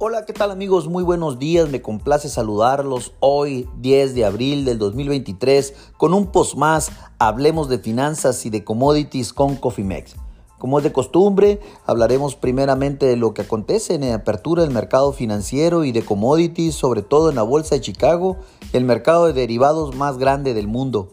Hola, ¿qué tal amigos? Muy buenos días, me complace saludarlos hoy 10 de abril del 2023 con un post más, hablemos de finanzas y de commodities con Cofimex. Como es de costumbre, hablaremos primeramente de lo que acontece en la apertura del mercado financiero y de commodities, sobre todo en la Bolsa de Chicago, el mercado de derivados más grande del mundo.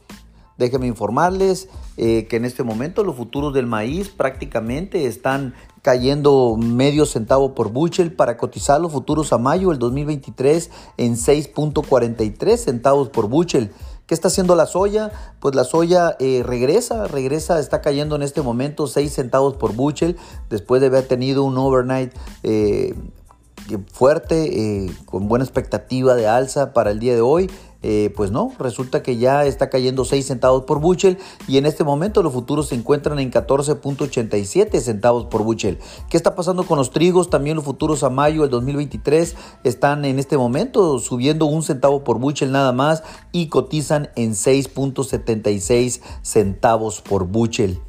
Déjenme informarles eh, que en este momento los futuros del maíz prácticamente están cayendo medio centavo por bushel para cotizar los futuros a mayo del 2023 en 6.43 centavos por bushel. ¿Qué está haciendo la soya? Pues la soya eh, regresa, regresa, está cayendo en este momento 6 centavos por bushel después de haber tenido un overnight eh, fuerte, con buena expectativa de alza para el día de hoy. Eh, pues no, resulta que ya está cayendo 6 centavos por bushel y en este momento los futuros se encuentran en 14.87 centavos por bushel. ¿Qué está pasando con los trigos? También los futuros a mayo del 2023 están en este momento subiendo un centavo por bushel nada más y cotizan en 6.76 centavos por bushel.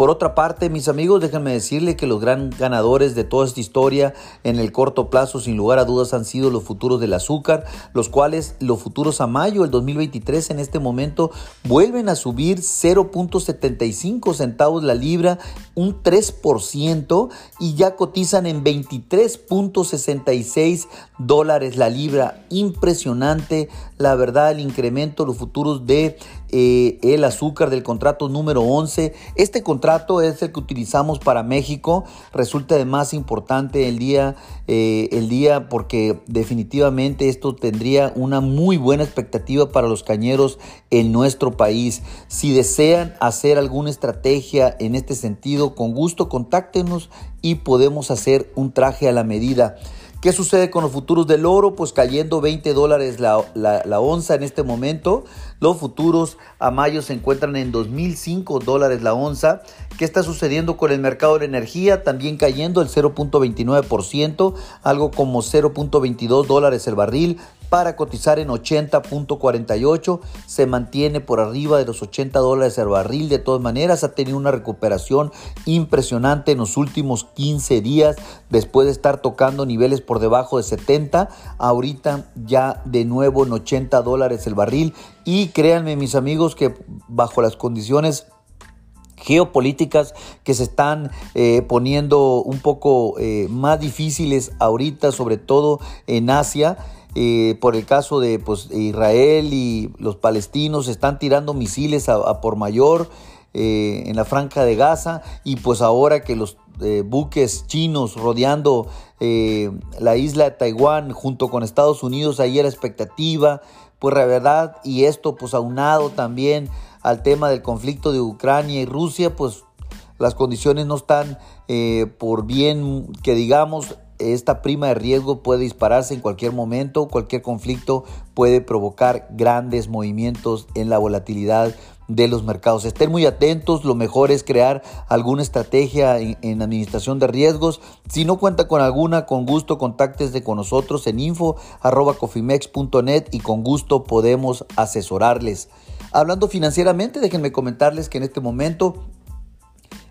Por otra parte, mis amigos, déjenme decirle que los gran ganadores de toda esta historia en el corto plazo, sin lugar a dudas, han sido los futuros del azúcar, los cuales los futuros a mayo del 2023 en este momento vuelven a subir 0.75 centavos la libra, un 3% y ya cotizan en 23.66 dólares la libra. Impresionante, la verdad, el incremento, los futuros de eh, el azúcar del contrato número 11. Este contrato es el que utilizamos para México. Resulta de más importante el día, eh, el día porque definitivamente esto tendría una muy buena expectativa para los cañeros en nuestro país. Si desean hacer alguna estrategia en este sentido, con gusto contáctenos y podemos hacer un traje a la medida. ¿Qué sucede con los futuros del oro? Pues cayendo 20 dólares la, onza en este momento. Los futuros a mayo se encuentran en 2.005 dólares la onza. ¿Qué está sucediendo con el mercado de la energía? También cayendo el 0.29%, algo como 0.22 dólares el barril para cotizar en 80.48. Se mantiene por arriba de los 80 dólares el barril. De todas maneras, ha tenido una recuperación impresionante en los últimos 15 días después de estar tocando niveles por debajo de 70. Ahorita ya de nuevo en 80 dólares el barril. Y créanme mis amigos que bajo las condiciones geopolíticas que se están eh, poniendo un poco eh, más difíciles ahorita, sobre todo en Asia. Eh, por el caso de pues, Israel y los palestinos están tirando misiles a, por mayor eh, en la franja de Gaza y pues ahora que los eh, buques chinos rodeando la isla de Taiwán junto con Estados Unidos ahí era expectativa pues la verdad y esto pues aunado también al tema del conflicto de Ucrania y Rusia pues las condiciones no están por bien que digamos esta prima de riesgo puede dispararse en cualquier momento, cualquier conflicto puede provocar grandes movimientos en la volatilidad de los mercados. Estén muy atentos, lo mejor es crear alguna estrategia en, administración de riesgos. Si no cuenta con alguna, con gusto contáctese con nosotros en info.cofimex.net y con gusto podemos asesorarles. Hablando financieramente, déjenme comentarles que en este momento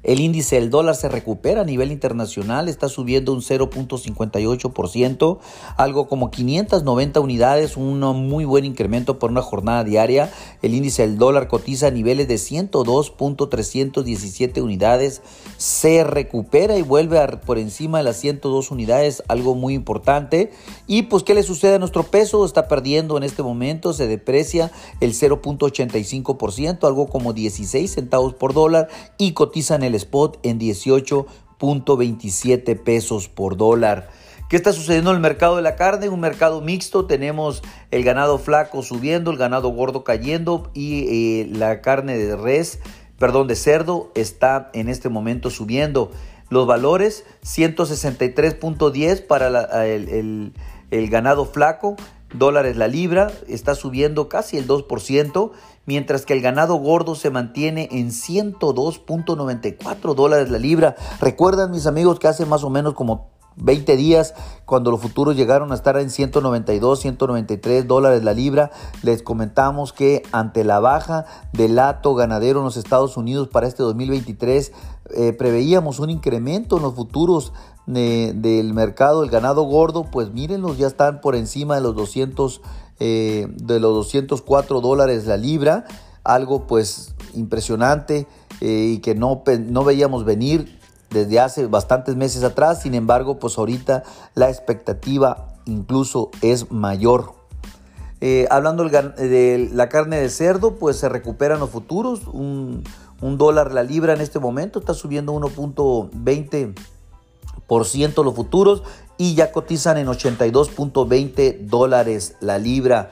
el índice del dólar se recupera a nivel internacional, está subiendo un 0.58%, algo como 590 unidades, un muy buen incremento por una jornada diaria. El índice del dólar cotiza a niveles de 102.317 unidades, se recupera y vuelve por encima de las 102 unidades, algo muy importante. Y pues, ¿qué le sucede a nuestro peso? Está perdiendo en este momento, se deprecia el 0.85%, algo como 16 centavos por dólar y cotiza en el spot en 18.27 pesos por dólar. ¿Qué está sucediendo en el mercado de la carne? Un mercado mixto. Tenemos el ganado flaco subiendo, el ganado gordo cayendo y eh, la carne de res, perdón, de cerdo está en este momento subiendo. Los valores 163.10 para el, el ganado flaco, dólares la libra, está subiendo casi el 2%, mientras que el ganado gordo se mantiene en 102.94 dólares la libra. Recuerdan mis amigos que hace más o menos como 20 días, cuando los futuros llegaron a estar en 192, 193 dólares la libra, les comentamos que ante la baja del lato ganadero en los Estados Unidos para este 2023, eh, preveíamos un incremento en los futuros del mercado del ganado gordo, pues mírenlos, ya están por encima de los 200, eh, de los 204 dólares la libra, algo pues impresionante eh, y que no, no veíamos venir desde hace bastantes meses atrás, sin embargo, pues ahorita la expectativa incluso es mayor. Eh, hablando de la carne de cerdo, pues se recuperan los futuros, un, dólar la libra en este momento, está subiendo 1.20% los futuros y ya cotizan en 82.20 dólares la libra.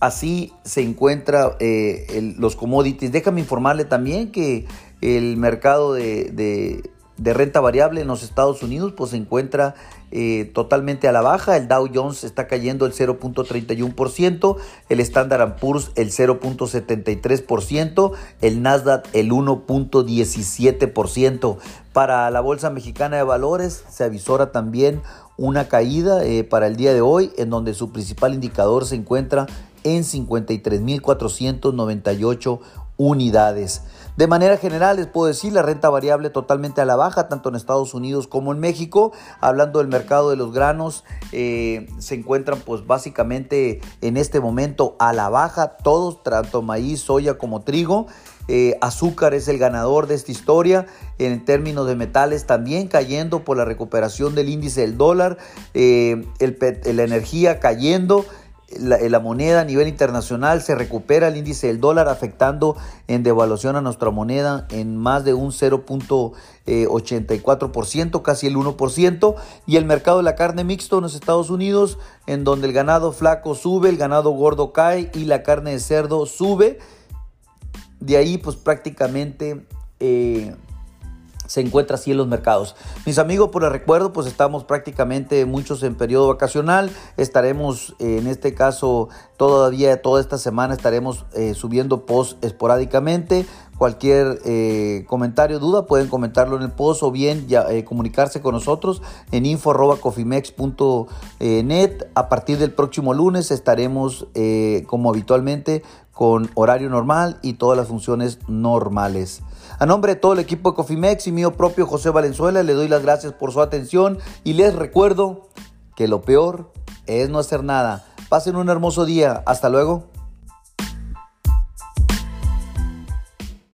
Así se encuentra eh, los commodities. Déjame informarle también que el mercado de renta variable en los Estados Unidos pues se encuentra eh, totalmente a la baja. El Dow Jones está cayendo el 0.31%, el Standard Poor's el 0.73%, el Nasdaq el 1.17%. Para la Bolsa Mexicana de Valores se avisora también una caída eh, para el día de hoy en donde su principal indicador se encuentra en 53.498 unidades. De manera general, les puedo decir, la renta variable totalmente a la baja, tanto en Estados Unidos como en México. Hablando del mercado de los granos, eh, se encuentran pues básicamente en este momento a la baja, todos, tanto maíz, soya como trigo. Eh, azúcar es el ganador de esta historia. En términos de metales también cayendo por la recuperación del índice del dólar. Eh, la energía cayendo la, moneda a nivel internacional, se recupera el índice del dólar afectando en devaluación a nuestra moneda en más de un 0.84%, casi el 1%, y el mercado de la carne mixto en los Estados Unidos, en donde el ganado flaco sube, el ganado gordo cae y la carne de cerdo sube. De ahí pues prácticamente... Eh, se encuentra así en los mercados. Mis amigos, por el recuerdo, pues estamos prácticamente muchos en periodo vacacional. Estaremos, eh, en este caso, todavía toda esta semana estaremos eh, subiendo post esporádicamente. Cualquier eh, comentario, duda, pueden comentarlo en el post o bien ya, comunicarse con nosotros en info.cofimex.net. A partir del próximo lunes estaremos, como habitualmente, con horario normal y todas las funciones normales. A nombre de todo el equipo de Cofimex y mío propio José Valenzuela, le doy las gracias por su atención y les recuerdo que lo peor es no hacer nada. Pasen un hermoso día. Hasta luego.